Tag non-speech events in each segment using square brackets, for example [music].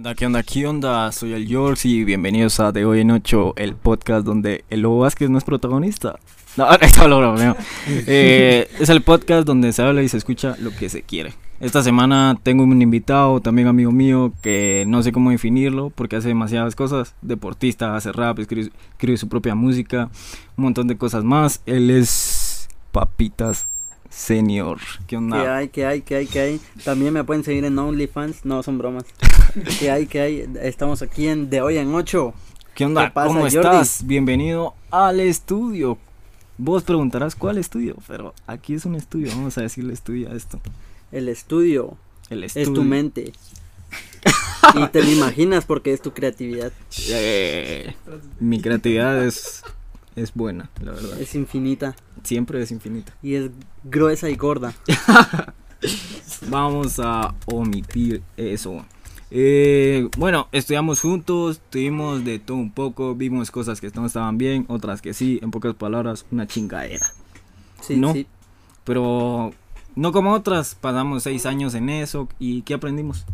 onda, qué onda, qué onda? Soy el George y bienvenidos a De Hoy en 8, el podcast donde el Lobo Vázquez no es protagonista. No, [laughs] esto lo bromeo. [laughs] Eh, es el podcast donde se habla y se escucha lo que se quiere. Esta semana tengo un invitado, también amigo mío, que no sé cómo definirlo porque hace demasiadas cosas. Deportista, hace rap, escribe, escribe su propia música, un montón de cosas más. Él es Papitas Senior. ¿Qué onda? ¿Qué hay, qué hay, qué hay, qué hay? También me pueden seguir en OnlyFans. No, son bromas. [laughs] ¿Qué hay, qué hay? Estamos aquí en De Hoy en 8. ¿Qué onda? ¿Qué pasa, ¿Cómo Jordi? estás? Bienvenido al estudio. Vos preguntarás cuál estudio, pero aquí es un estudio. Vamos a decirle estudio a esto. El estudio El estudio. es tu mente. [laughs] y te lo imaginas porque es tu creatividad. Eh, mi creatividad es, es buena, la verdad. Es infinita. Siempre es infinita. Y es gruesa y gorda. [laughs] Vamos a omitir eso. Eh, bueno, estudiamos juntos, tuvimos de todo un poco, vimos cosas que no estaban bien, otras que sí, en pocas palabras, una chingadera. Sí, No. sí. Pero no como otras, pasamos seis años en eso y ¿qué aprendimos?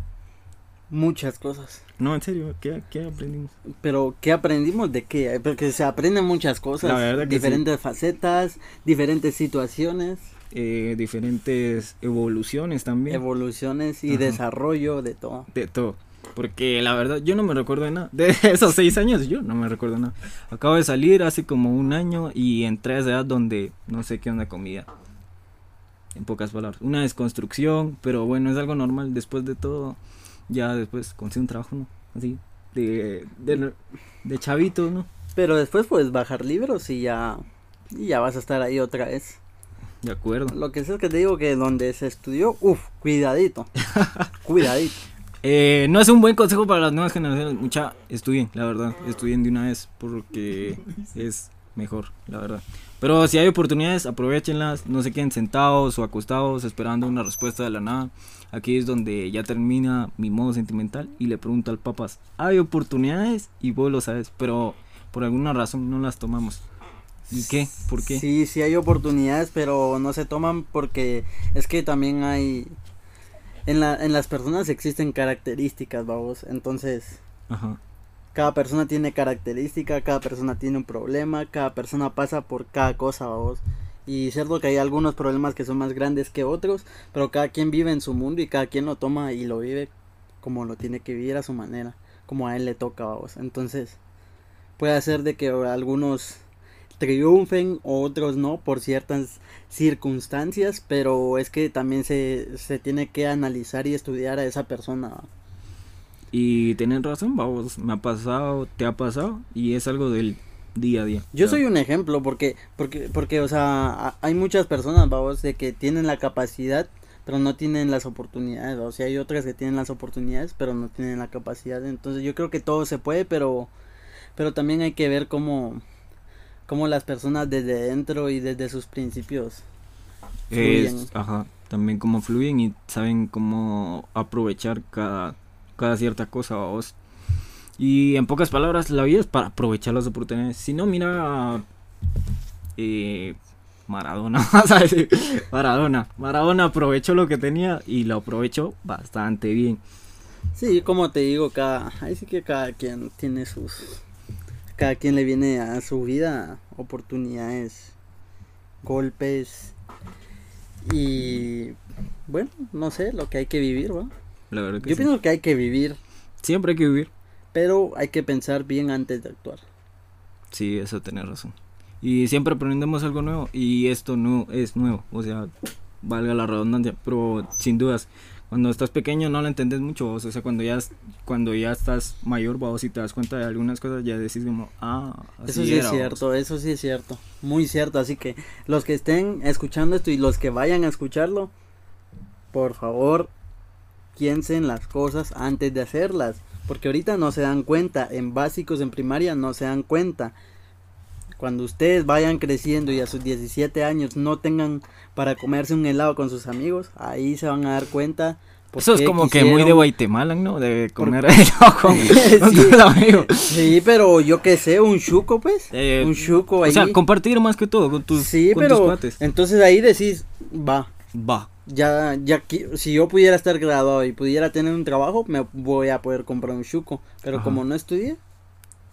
Muchas cosas. No, en serio, ¿qué, qué aprendimos? Pero, ¿qué aprendimos de qué? Porque se aprenden muchas cosas. La verdad que diferentes facetas, diferentes situaciones, Eh, diferentes evoluciones también. evoluciones y Ajá. desarrollo de todo. de todo. Porque la verdad, yo no me recuerdo de nada. De [laughs] esos seis años, yo no me recuerdo nada. Acabo de salir hace como un año y entré a esa edad donde no sé qué onda comida. En pocas palabras. Una desconstrucción, pero bueno, es algo normal. Después de todo, ya después consigo un trabajo, ¿no? Así, de, de, de chavito, ¿no? Pero después puedes bajar libros y ya, y ya vas a estar ahí otra vez. De acuerdo. Lo que sé es que te digo que donde se estudió, uff, cuidadito. [laughs] cuidadito. Eh, no es un buen consejo para las nuevas generaciones. Mucha, estudien, la verdad. Estudien de una vez porque es mejor, la verdad. Pero si hay oportunidades, aprovechenlas. No se queden sentados o acostados esperando una respuesta de la nada. Aquí es donde ya termina mi modo sentimental y le pregunto al papas, hay oportunidades y vos lo sabes, pero por alguna razón no las tomamos. ¿Y qué? ¿Por qué? Sí, sí hay oportunidades, pero no se toman porque es que también hay... En, la, en las personas existen características, vamos. Entonces, Ajá. Cada persona tiene característica, cada persona tiene un problema, cada persona pasa por cada cosa, vamos. Y cierto que hay algunos problemas que son más grandes que otros, pero cada quien vive en su mundo y cada quien lo toma y lo vive como lo tiene que vivir a su manera, como a él le toca, vamos. Entonces, puede ser de que algunos triunfen, otros no, por ciertas circunstancias, pero es que también se, se tiene que analizar y estudiar a esa persona. Y tienen razón, vamos, me ha pasado, te ha pasado y es algo del día a día. Yo soy un ejemplo porque, porque, porque, o sea, hay muchas personas, vamos, de que tienen la capacidad, pero no tienen las oportunidades, o sea, hay otras que tienen las oportunidades, pero no tienen la capacidad, entonces yo creo que todo se puede, pero, pero también hay que ver cómo, cómo las personas desde dentro y desde sus principios es, fluyen. ajá, también cómo fluyen y saben cómo aprovechar cada, cada cierta cosa vos. Y en pocas palabras, la vida es para aprovechar las oportunidades. Si no, mira eh, Maradona. [laughs] Maradona. Maradona aprovechó lo que tenía y lo aprovechó bastante bien. Sí, como te digo, cada, ahí sí que cada quien tiene sus, cada quien le viene a su vida oportunidades, golpes y bueno, no sé, lo que hay que vivir. La verdad que Yo sí. pienso que hay que vivir, Siempre hay que vivir. pero hay que pensar bien antes de actuar. Sí, eso tenés razón. Y siempre aprendemos algo nuevo y esto no es nuevo, o sea, valga la redundancia, pero sin dudas, cuando estás pequeño no lo entendés mucho, vos, o sea, cuando ya, cuando ya estás mayor, vos si te das cuenta de algunas cosas, ya decís como, ah, así Eso sí era, es vos". cierto, eso sí es cierto, muy cierto, así que los que estén escuchando esto y los que vayan a escucharlo, por favor, piensen las cosas antes de hacerlas, porque ahorita no se dan cuenta, en básicos, en primaria no se dan cuenta. Cuando ustedes vayan creciendo y a sus 17 años no tengan para comerse un helado con sus amigos, ahí se van a dar cuenta ¿por Eso es como que muy de? Guatemala, ¿no? De comer [laughs] helado con, [laughs] Sí. amigos. Sí, pero yo qué sé, un chuco, pues. Eh, un chuco ahí. O sea, compartir más que todo con tus, sí, con pero tus cuates. entonces ahí decís, va, Va. ya, ya, si yo pudiera estar graduado y pudiera tener un trabajo, me voy a poder comprar un chuco. Pero Ajá. como no estudié,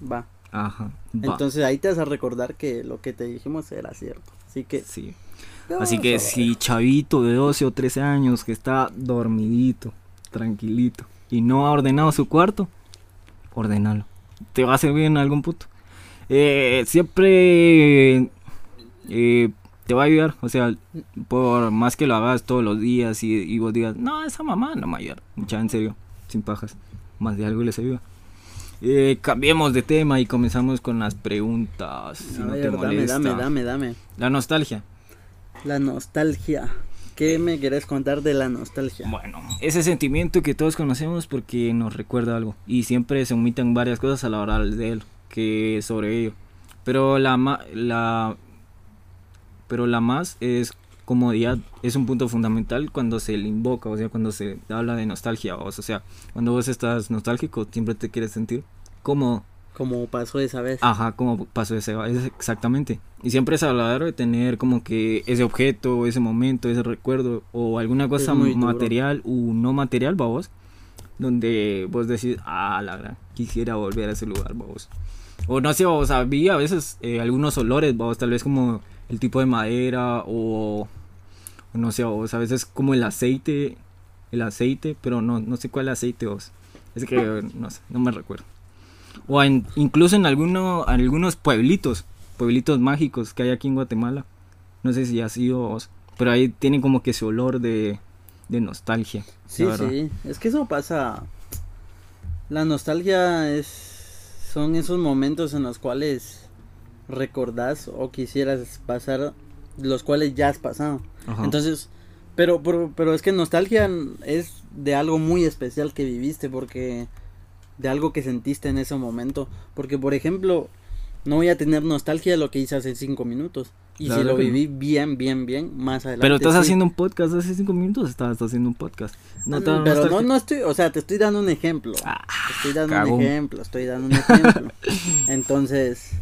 va. Ajá. Va. Entonces ahí te vas a recordar que lo que te dijimos era cierto. Así que. Sí. Así que si chavito de 12 o 13 años que está dormidito, tranquilito y no ha ordenado su cuarto, ordenalo. Te va a servir en algún punto. Eh, siempre eh, te va a ayudar. O sea, por más que lo hagas todos los días y, y vos digas, no, esa mamá no me va a ayudar. Ya en serio, sin pajas. Más de algo les ayuda. Eh, cambiemos de tema y comenzamos con las preguntas. Si A no ver, te dame, molesta. dame, dame, dame. La nostalgia. La nostalgia. ¿Qué me querés contar de la nostalgia? Bueno, ese sentimiento que todos conocemos porque nos recuerda algo y siempre se omitan varias cosas a la hora de él que sobre ello. Pero la ma- la pero la más es comodidad, es un punto fundamental cuando se le invoca, o sea, cuando se habla de nostalgia, o sea, cuando vos estás nostálgico siempre te quieres sentir cómodo. Como pasó esa vez. Ajá, como pasó ese, es exactamente. Y siempre es hablar de tener como que ese objeto, ese momento, ese recuerdo o alguna cosa material o no material, vos, donde vos decís, ah, la gran, quisiera volver a ese lugar, vos. O no sé, vos, había a veces eh, algunos olores, vos, tal vez como el tipo de madera o, o no sé, a veces como el aceite, el aceite, pero no, no sé cuál aceite, vos. Es que [laughs] no sé, no me recuerdo. O en- incluso en alguno, algunos pueblitos, pueblitos mágicos que hay aquí en Guatemala. No sé si ha sido, vos, pero ahí tienen como que ese olor de, de nostalgia. Sí, sí, es que eso pasa. La nostalgia es son esos momentos en los cuales recordás o quisieras pasar los cuales ya has pasado. Ajá. Entonces, pero, pero pero es que nostalgia es de algo muy especial que viviste porque de algo que sentiste en ese momento, porque por ejemplo, no voy a tener nostalgia de lo que hice hace cinco minutos. Y si lo no. viví bien, bien, bien, más adelante. pero estás sí. haciendo un podcast hace cinco minutos, estabas haciendo un podcast. No te pero no, nostalgia? no estoy, o sea, te estoy dando un ejemplo. Ah, estoy dando un ejemplo, estoy dando un ejemplo. [laughs] Entonces,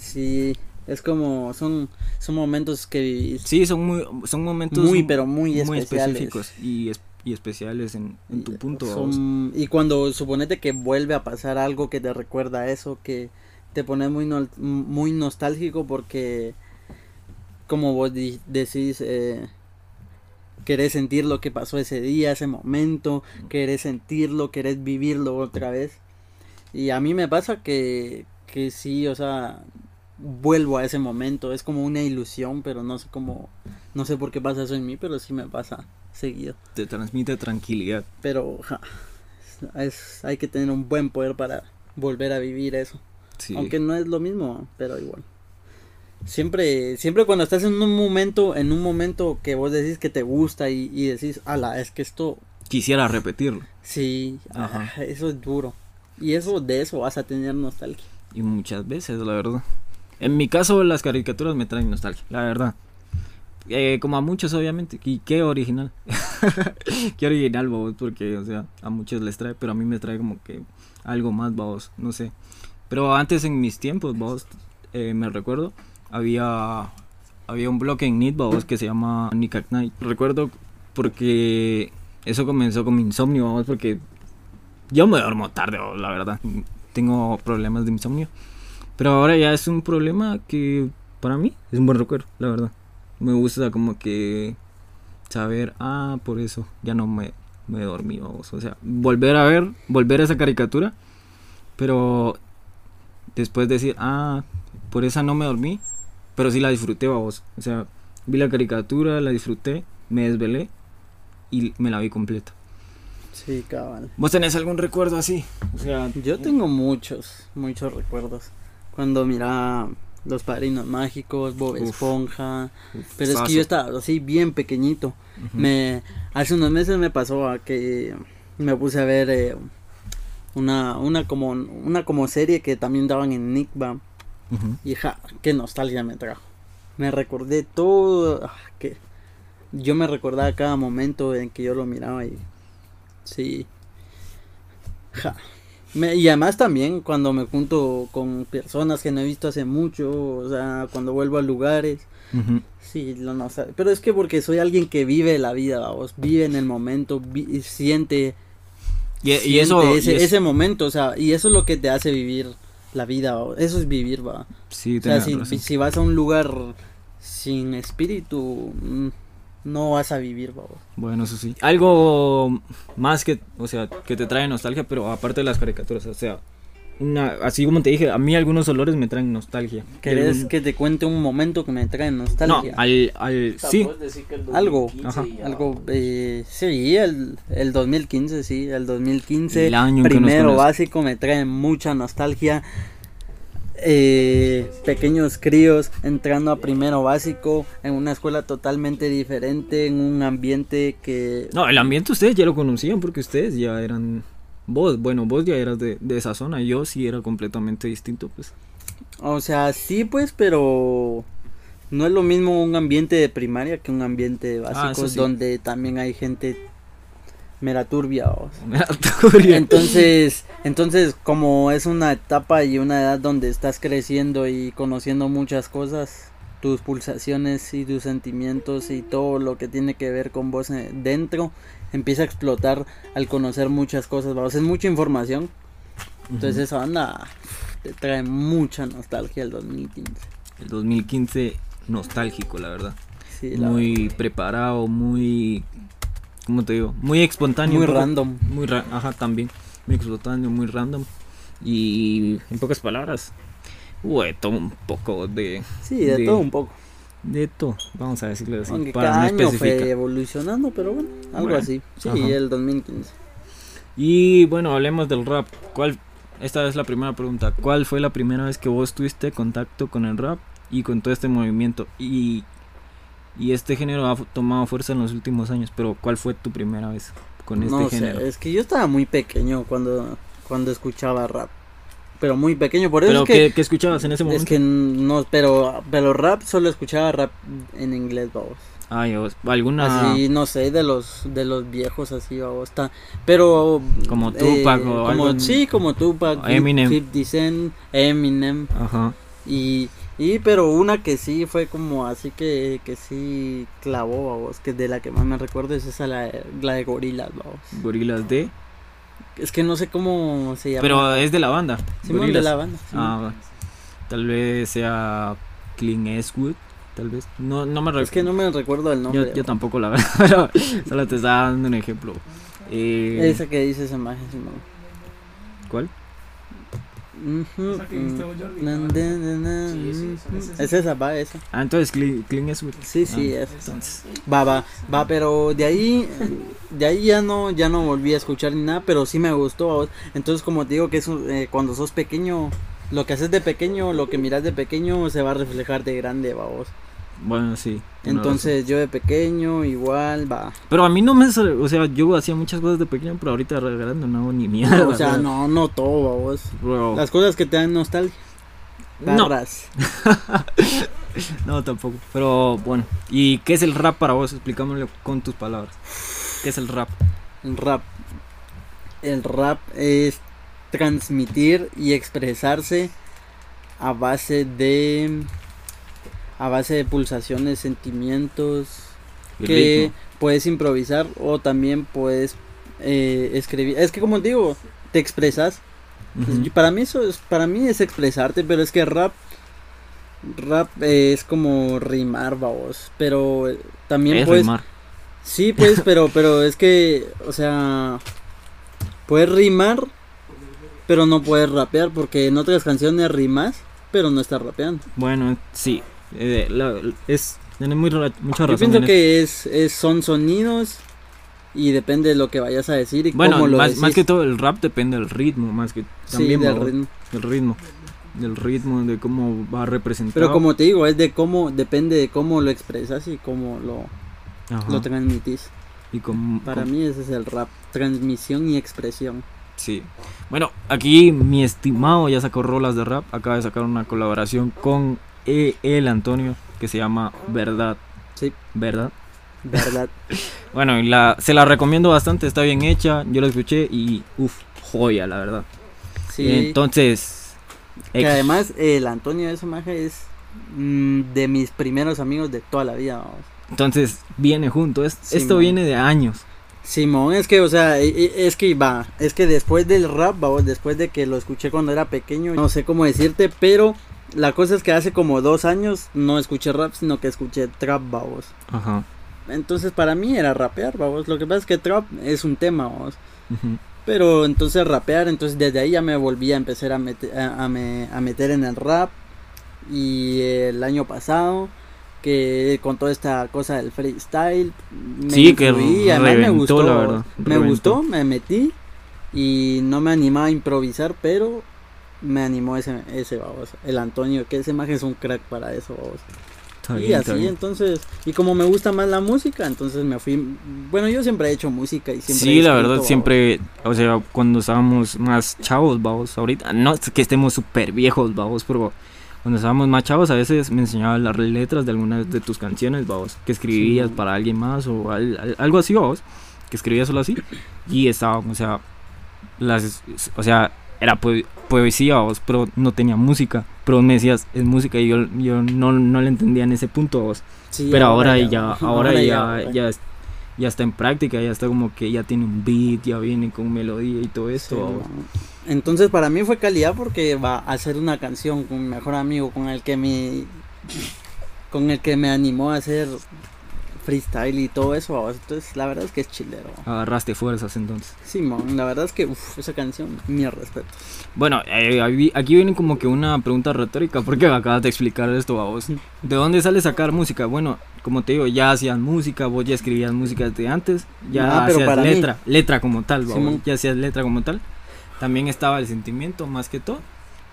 sí, es como, son, son momentos que vivís Sí, son muy, son momentos muy, pero muy, muy especiales. específicos y, es- y especiales en, en tu Y, punto. son- y cuando suponete que vuelve a pasar algo que te recuerda a eso, que te pone muy, muy nostálgico porque, como vos di- decís, eh, querés sentir lo que pasó ese día, ese momento, querés sentirlo, querés vivirlo otra vez. Y a mí me pasa que, que sí, o sea, vuelvo a ese momento, es como una ilusión, pero no sé cómo, no sé por qué pasa eso en mí, pero sí me pasa seguido. te transmite tranquilidad. Pero ja, es, hay que tener un buen poder para volver a vivir eso. Sí. Aunque no es lo mismo, pero igual. Siempre, siempre cuando estás en un momento, en un momento que vos decís que te gusta y, y decís, ala, es que esto, Quisiera repetirlo. sí, Ajá. ah, eso es duro. Y eso, de eso vas a tener nostalgia. Y muchas veces, la verdad. En mi caso, las caricaturas me traen nostalgia, la verdad. Eh, como a muchos, obviamente. Y qué original. [laughs] qué original, vos, porque, o sea, a muchos les trae, pero a mí me trae como que algo más, vos, no sé. Pero antes, en mis tiempos, vos, eh, me recuerdo, había, había un blog en Nit, vos, que se llama Nick at Night. Recuerdo porque eso comenzó con mi insomnio, vamos, porque yo me duermo tarde, vos, la verdad. Tengo problemas de insomnio. Pero ahora ya es un problema que para mí es un buen recuerdo, la verdad. Me gusta como que saber, ah, por eso ya no me, me dormí, vamos. O sea, volver a ver, volver a esa caricatura, pero después decir, ah, por esa no me dormí, pero sí la disfruté, vamos. O sea, vi la caricatura, la disfruté, me desvelé y me la vi completa. Sí, cabal. ¿Vos tenés algún recuerdo así? O sea, Yo tengo muchos, muchos recuerdos. Cuando miraba Los Padrinos Mágicos, Bob Uf. Esponja. Pero es que yo estaba así bien pequeñito. Me hace unos meses me pasó a que me puse a ver eh, una una como una como serie que también daban en Nickba y ja, qué nostalgia me trajo. Me recordé todo ah, que yo me recordaba cada momento en que yo lo miraba y Sí. Ja. Me- y además también cuando me junto con personas que no he visto hace mucho, o sea, cuando vuelvo a lugares, sí, lo no sé. Pero es que porque soy alguien que vive la vida, vamos, vive en el momento, vi- siente, Y, y siente eso, ese, y es- ese momento, o sea, y eso es lo que te hace vivir la vida, eso es vivir, va. sí, O sea, tenés si, razón. si vas a un lugar sin espíritu, mm, no vas a vivir, vamos. Bueno, eso sí. Algo más que, o sea, que te trae nostalgia, pero aparte de las caricaturas, o sea, una, así como te dije, a mí algunos olores me traen nostalgia. ¿Querés Algún- que te cuente un momento que me trae No, nostalgia? al, al, sí, Algo, Ajá. Algo, eh, sí, el, el 2015, sí, el 2015, El año en que nos primero básico, me trae mucha nostalgia. Eh, pequeños críos entrando a primero básico en una escuela totalmente diferente, en un ambiente que... No, el ambiente ustedes ya lo conocían porque ustedes ya eran... Vos, bueno, vos ya eras de, de esa zona, yo sí era completamente distinto, pues. O sea, sí, pues, pero no es lo mismo un ambiente de primaria que un ambiente de básico, Ah, sí. donde también hay gente mera turbia. vos. Entonces, Entonces, entonces, como es una etapa y una edad donde estás creciendo y conociendo muchas cosas, tus pulsaciones y tus sentimientos y todo lo que tiene que ver con vos eh, dentro empieza a explotar al conocer muchas cosas, vamos, es mucha información. Entonces esa banda te trae mucha nostalgia el 2015. el 2015 nostálgico, la verdad. Sí, la muy preparado, muy... ¿Cómo te digo? Muy espontáneo. Muy random. Muy ra- ajá, también. Muy espontáneo, muy random. Y en pocas palabras, hubo de todo un poco de... Sí, de, todo un poco. De todo, vamos a decirlo así. Aunque para cada no año fue evolucionando, pero bueno, algo Bueno, así. Sí, ajá. el 2015. Y bueno, hablemos del rap. ¿Cuál, esta es la primera pregunta. ¿Cuál fue la primera vez que vos tuviste contacto con el rap y con todo este movimiento? Y, y este género ha tomado fuerza en los últimos años, pero ¿cuál fue tu primera vez con este no género? sé, es que yo estaba muy pequeño cuando, cuando escuchaba rap. Pero muy pequeño, por eso ¿Pero es que, ¿qué, qué escuchabas en ese momento? es que no, pero, pero rap solo escuchaba rap en inglés, vamos. Ay, ¿alguna...? Así, no sé, de los, de los viejos así, vamos. Está, pero... Como Tupac o como, algo- Sí, como Tupac, Eminem. 50 Cent, Eminem. Ajá. Y, y pero una que sí fue como así que, que sí clavó, vamos, que de la que más me recuerdo es esa, la, de- la de Gorilas, vamos. Gorilas de... Es que no sé cómo se llama. Pero es de la banda. Simón de la banda. sí. Ah, tal vez sea Clean Eastwood, tal vez. No, no me recuerdo. es que no me recuerdo el nombre. Yo, yo tampoco la [laughs] verdad, pero solo te estaba dando un ejemplo. Eh, Esa que dice esa imagen, Simón. ¿Cuál? Es esa, va, esa. Ah, entonces Clean, Clean Eastwood. Sí, sí, Ah, es. entonces, Va, va, va, pero de ahí, de ahí ya no, ya no volví a escuchar ni nada, pero sí me gustó. Entonces, como te digo que es eh, cuando sos pequeño, lo que haces de pequeño, lo que miras de pequeño, se va a reflejar de grande, vamos. Bueno, sí. Entonces, yo de pequeño, igual, va. Pero a mí no me. O sea, yo hacía muchas cosas de pequeño, pero ahorita de grande no hago ni mierda. O sea, ¿verdad? no, no todo, vamos. Bro, Las cosas que te dan nostalgia. No. Barras. [laughs] no, tampoco. Pero bueno. ¿Y qué es el rap para vos? Explícamelo con tus palabras. ¿Qué es el rap? El rap. El rap es transmitir y expresarse a base de a base de pulsaciones, sentimientos El que ritmo. puedes improvisar o también puedes eh, escribir. Es que como digo, te expresas. Para mí eso es para mí es expresarte, pero es que rap rap es como rimar, vamos, pero eh, también Es puedes rimar. Sí, pues, [laughs] pero, pero es que, o sea, puedes rimar, pero no puedes rapear, porque en otras canciones rimas, pero no estás rapeando. Bueno, sí. Eh, la- es. Tiene muy, ra- mucha Yo razón. pienso en que es, es, son sonidos y depende de lo que vayas a decir y Bueno, cómo lo más, decís. más que todo el rap depende del ritmo, más que Sí, del ritmo. del ritmo, del ritmo, de cómo va a representar. Pero como te digo, es de cómo, depende de cómo lo expresas y cómo lo, Ajá, lo transmitís. y cómo- Para cómo- mí ese es el rap, transmisión y expresión. Sí. Bueno, aquí mi estimado ya sacó rolas de rap. Acaba de sacar una colaboración con el Antonio que se llama Verdad. Sí. ¿Verdad? verdad. [laughs] Bueno, y la, se la recomiendo bastante, está bien hecha, yo la escuché y uff, joya, la verdad. Sí. Entonces, que ex- además el Antonio de ese maje es mm, de mis primeros amigos de toda la vida. vamos. entonces viene junto, es- esto viene de años. Simón, es que, o sea, e- e- es que va, es que después del rap, vamos, después de que lo escuché cuando era pequeño, no sé cómo decirte, pero la cosa es que hace como dos años no escuché rap, sino que escuché trap, vamos. Ajá. Entonces para mí era rapear, vamos. Lo que pasa es que trap es un tema, ujú. Pero entonces rapear, entonces desde ahí ya me volví a empezar a, meter a, a me- a meter en el rap. Y el año pasado, que con toda esta cosa del freestyle, me Sí, que incluí, además me gustó, la verdad, me reventó. gustó, me metí y no me animaba a improvisar, pero me animó ese, ese babos, el Antonio, que ese maje es un crack para eso, babos. Está Y así, entonces, y como me gusta más la música, entonces me fui, bueno, yo siempre he hecho música y siempre he Sí, la verdad, babos. siempre, o sea, cuando estábamos más chavos, vamos, ahorita, no es que estemos súper viejos, vamos, pero cuando estábamos más chavos, a veces me enseñaban las letras de algunas de tus canciones, vamos, que escribías Sí. para alguien más o al- al- algo así, vamos, que escribías solo así, y estaba, o sea, las, o sea, era poe- poesía, vamos, pero no tenía música, pero me decías, es música, y yo, yo no, no le entendía en ese punto. Sí, Pero ahora ya, [laughs] ahora ahora ya, güey. ya, es- ya está en práctica, ya está como que ya tiene un beat, ya viene con melodía y todo esto. Entonces para mí fue calidad porque va a hacer una canción con mi mejor amigo con el que me con el que me animó a hacer freestyle y todo eso. babos. Entonces la verdad es que es chilero. Agarraste fuerzas entonces. Simón, la verdad es que uf, esa canción, mi respeto. Bueno, eh, aquí viene como que una pregunta retórica, [laughs] porque me acabas de explicar esto a vos. ¿De dónde sale sacar música? Bueno, como te digo, ya hacías música, vos ya escribías música desde antes, ya Ah, hacías para mí. letra, letra como tal, ya hacías letra como tal. También estaba el sentimiento más que todo,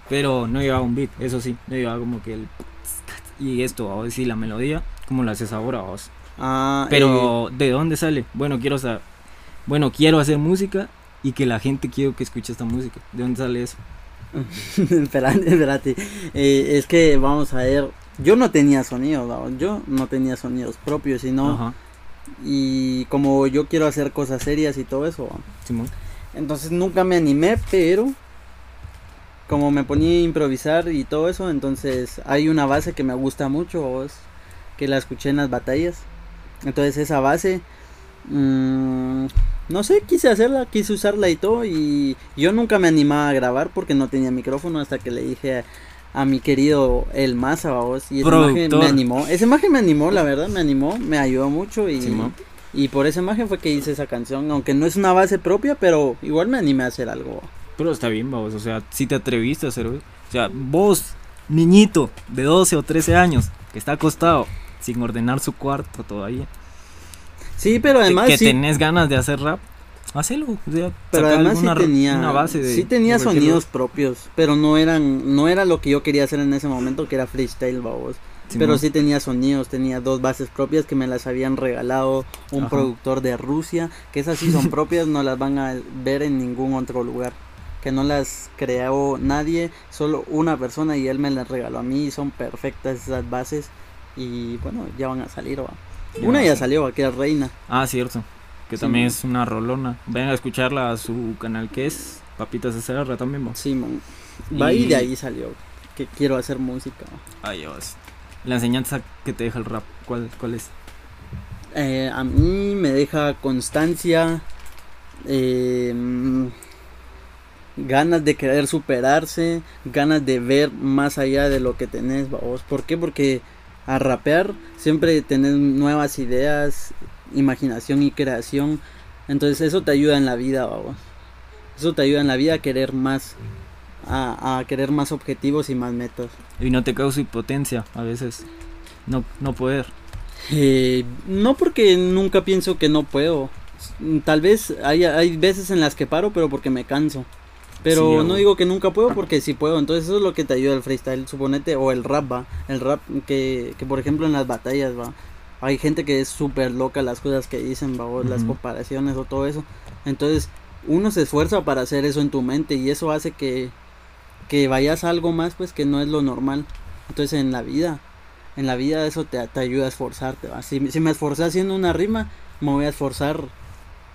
pero no llevaba un beat, eso sí, no llevaba como que el... Y esto, vamos sí, la melodía, como lo haces ahora, vos. Ah, Pero, ¿de dónde sale? Bueno, quiero saber. Bueno, quiero hacer música y que la gente quiero que escuche esta música. ¿De dónde sale eso? eh, [laughs] espérate, espérate. Eh, es que vamos a ver, yo no tenía sonidos, yo no tenía sonidos propios, sino Ajá, y como yo quiero hacer cosas serias y todo eso. Simón. Entonces nunca me animé, pero como me ponía a improvisar y todo eso, entonces hay una base que me gusta mucho, vos, que la escuché en las batallas. Entonces esa base, mm, no sé, quise hacerla, quise usarla y todo, y yo nunca me animaba a grabar porque no tenía micrófono hasta que le dije a, a mi querido El Maza, vos, y maje Productor. me animó, ese maje me animó, la verdad, me animó, me ayudó mucho y... Y por esa imagen fue que hice esa canción, aunque no es una base propia, pero igual me animé a hacer algo. Pero está bien, vamos. O sea, si te atreviste a hacer. O sea, vos, niñito de 12 o 13 años, que está acostado sin ordenar su cuarto todavía, Sí, pero además que sí, tenés ganas de hacer rap, hacelo. O sea, pero además sí tenía, una base de. sí tenía sonidos propios, pero no eran, no era lo que yo quería hacer en ese momento, que era freestyle, babos. Pero sí tenía sonidos, tenía dos bases propias que me las habían regalado un Ajá. productor de Rusia, que esas sí son [laughs] propias, no las van a ver en ningún otro lugar. Que no las creó nadie, solo una persona y él me las regaló a mí y son perfectas esas bases. Y bueno, ya van a salir, va. Una va ya salió, va, que es Reina. Ah, cierto. Que Sí, también man. es una rolona. Vayan a escucharla a su canal que es Papitas SR también. vos. Simón. Va y Y- de ahí salió. Que quiero hacer música. Ahí vas. La enseñanza que te deja el rap, ¿cuál, cuál es? Eh, a mí me deja constancia. eh, ganas de querer superarse. Ganas de ver más allá de lo que tenés, vos. ¿Por qué? Porque a rapear siempre tenés nuevas ideas, imaginación y creación. Entonces eso te ayuda en la vida, vos. Eso te ayuda en la vida a querer más. A, a querer más objetivos y más metas. Y no te causa impotencia a veces. No, no poder. Eh, no porque nunca pienso que no puedo. Tal vez hay, hay veces en las que paro, pero porque me canso. Pero Sí, no digo que nunca puedo porque sí puedo. Entonces eso es lo que te ayuda el freestyle, suponete. O el rap, va. El rap que, que por ejemplo en las batallas, va. Hay gente que es súper loca las cosas que dicen, va. o las comparaciones o todo eso. Entonces uno se esfuerza para hacer eso en tu mente y eso hace que, que vayas a algo más, pues que no es lo normal. Entonces en la vida en la vida eso te, te ayuda a esforzarte. ¿va? Si, si me esforcé haciendo una rima, me voy a esforzar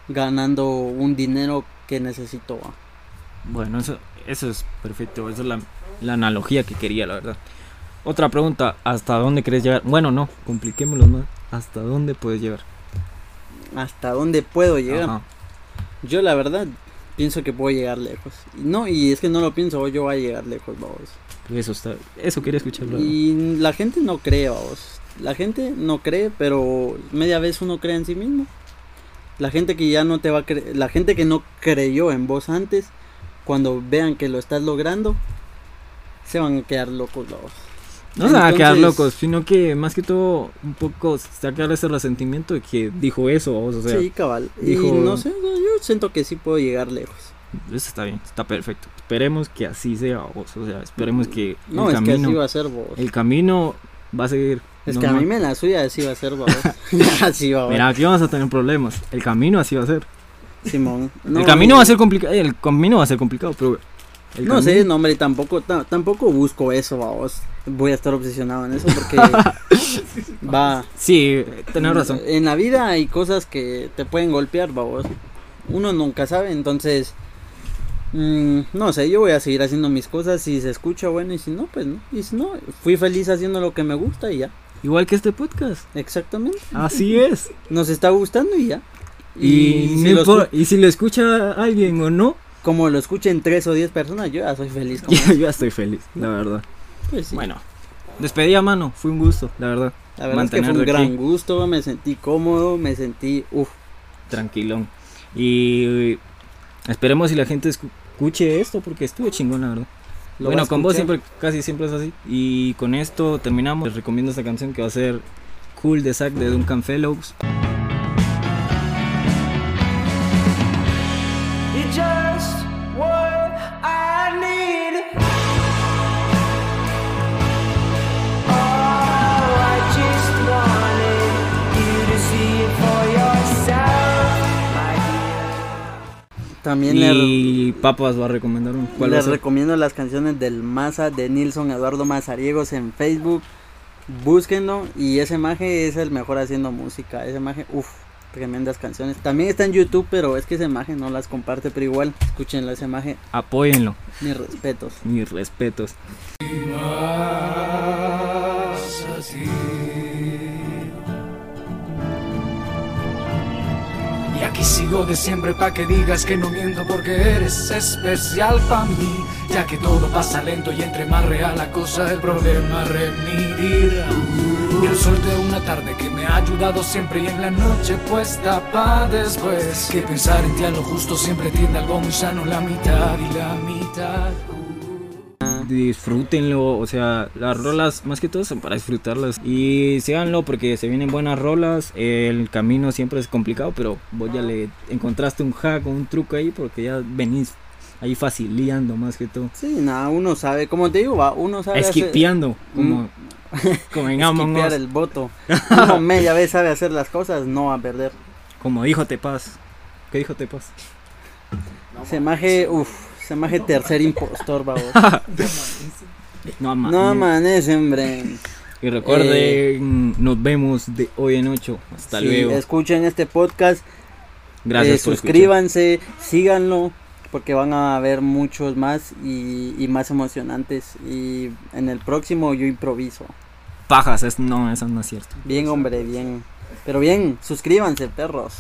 ganando un dinero que necesito. ¿va? Bueno, eso, eso es perfecto. Esa es la, la analogía que quería, la verdad. Otra pregunta, ¿hasta dónde querés llegar? Bueno, no, compliquémoslo más. ¿Hasta dónde puedes llegar? ¿Hasta dónde puedo llegar? Ajá. Yo la verdad pienso que puedo llegar lejos. No, y es que no lo pienso, yo voy a llegar lejos, vamos. Eso está, eso quería escuchar. la verdad. Y la gente no cree, vamos. La gente no cree, pero media vez uno cree en sí mismo. La gente que ya no te va a creer, la gente que no creyó en vos antes, cuando vean que lo estás logrando, se van a quedar locos, vamos. No se van a quedar locos, sino que más que todo un poco sacar ese resentimiento de que dijo eso, o sea, sí, cabal. Y dijo- no sé, yo siento que sí puedo llegar lejos. eso está bien, está perfecto. Esperemos que así sea, o sea, esperemos que No, el es que camino, así va a ser vos. el camino va a seguir. Es que a mí me la suya así va a ser, vos. [laughs] [laughs] así va, Mira, aquí vamos a tener problemas. El camino así va a ser. Simón. el No, camino y- va a ser complicado, el camino va a ser complicado, pero el No camino- sé, no, hombre, tampoco, ta- tampoco busco eso, vamos. Voy a estar obsesionado en eso porque [laughs] va. Sí, tenés razón. En la vida hay cosas que te pueden golpear, vamos. Uno nunca sabe, entonces. mm, no sé, yo voy a seguir haciendo mis cosas. Si se escucha, bueno, y si no, pues no. Y si no, fui feliz haciendo lo que me gusta y ya. Igual que este podcast. Exactamente. Así es. Nos está gustando y ya. Y, si no lo y si lo escucha alguien o no, como lo escuchen tres o diez personas, yo ya soy feliz. Como [laughs] yo ya estoy feliz, la verdad. pues sí. Bueno, despedida mano, fue un gusto, la verdad. La verdad es que fue un mantenerte aquí. gran gusto, me sentí cómodo, me sentí, uff, Tranquilón. Y esperemos si la gente escu- escuche esto porque estuvo chingón, la verdad. Lo bueno, con vos siempre, casi siempre es así. Y con esto terminamos. Les recomiendo esta canción que va a ser Cool de Zack de Duncan Fellows. También le, Y Papas va a recomendar un. ¿Cuál les recomiendo las canciones del Maza de Nilson Eduardo Mazariegos en Facebook. Búsquenlo y ese maje es el mejor haciendo música. Ese maje, uff, tremendas canciones. También está en YouTube, pero es que ese maje no las comparte, pero igual, escúchenlo, ese maje, Apóyenlo. mis respetos. Mis respetos. Y aquí sigo de siempre pa' que digas que no miento porque eres especial pa' mí. Ya que todo pasa lento y entre más real la cosa, el problema remitir. Y el sol de una tarde que me ha ayudado siempre y en la noche puesta pa' después. Que pensar en ti a lo justo siempre tiende algo muy sano, la mitad y la mitad. Disfrútenlo, o sea, las rolas más que todo son para disfrutarlas. Y síganlo porque se vienen buenas rolas. El camino siempre es complicado, pero vos ya le encontraste un hack o un truco ahí porque ya venís ahí facilitando más que todo. Sí, nada, uno sabe, como te digo, va, uno sabe hacer- Esquipeando, como, como en esquipear el voto. [laughs] Uno media vez sabe hacer las cosas, no va a perder. Como dijo Tepaz. ¿Qué dijo Tepaz? Se maje, uff, se maje tercer impostor, [laughs] babo. No, ma- No amanece, hombre. Y recuerden, nos vemos de hoy en 8. Hasta Sí, luego. escuchen este podcast, Gracias eh, por suscríbanse, síganlo, porque van a haber muchos más y, y más emocionantes. Y en el próximo yo improviso. Pajas, es, no, eso no es cierto. Bien, hombre, bien. Pero bien, suscríbanse, perros.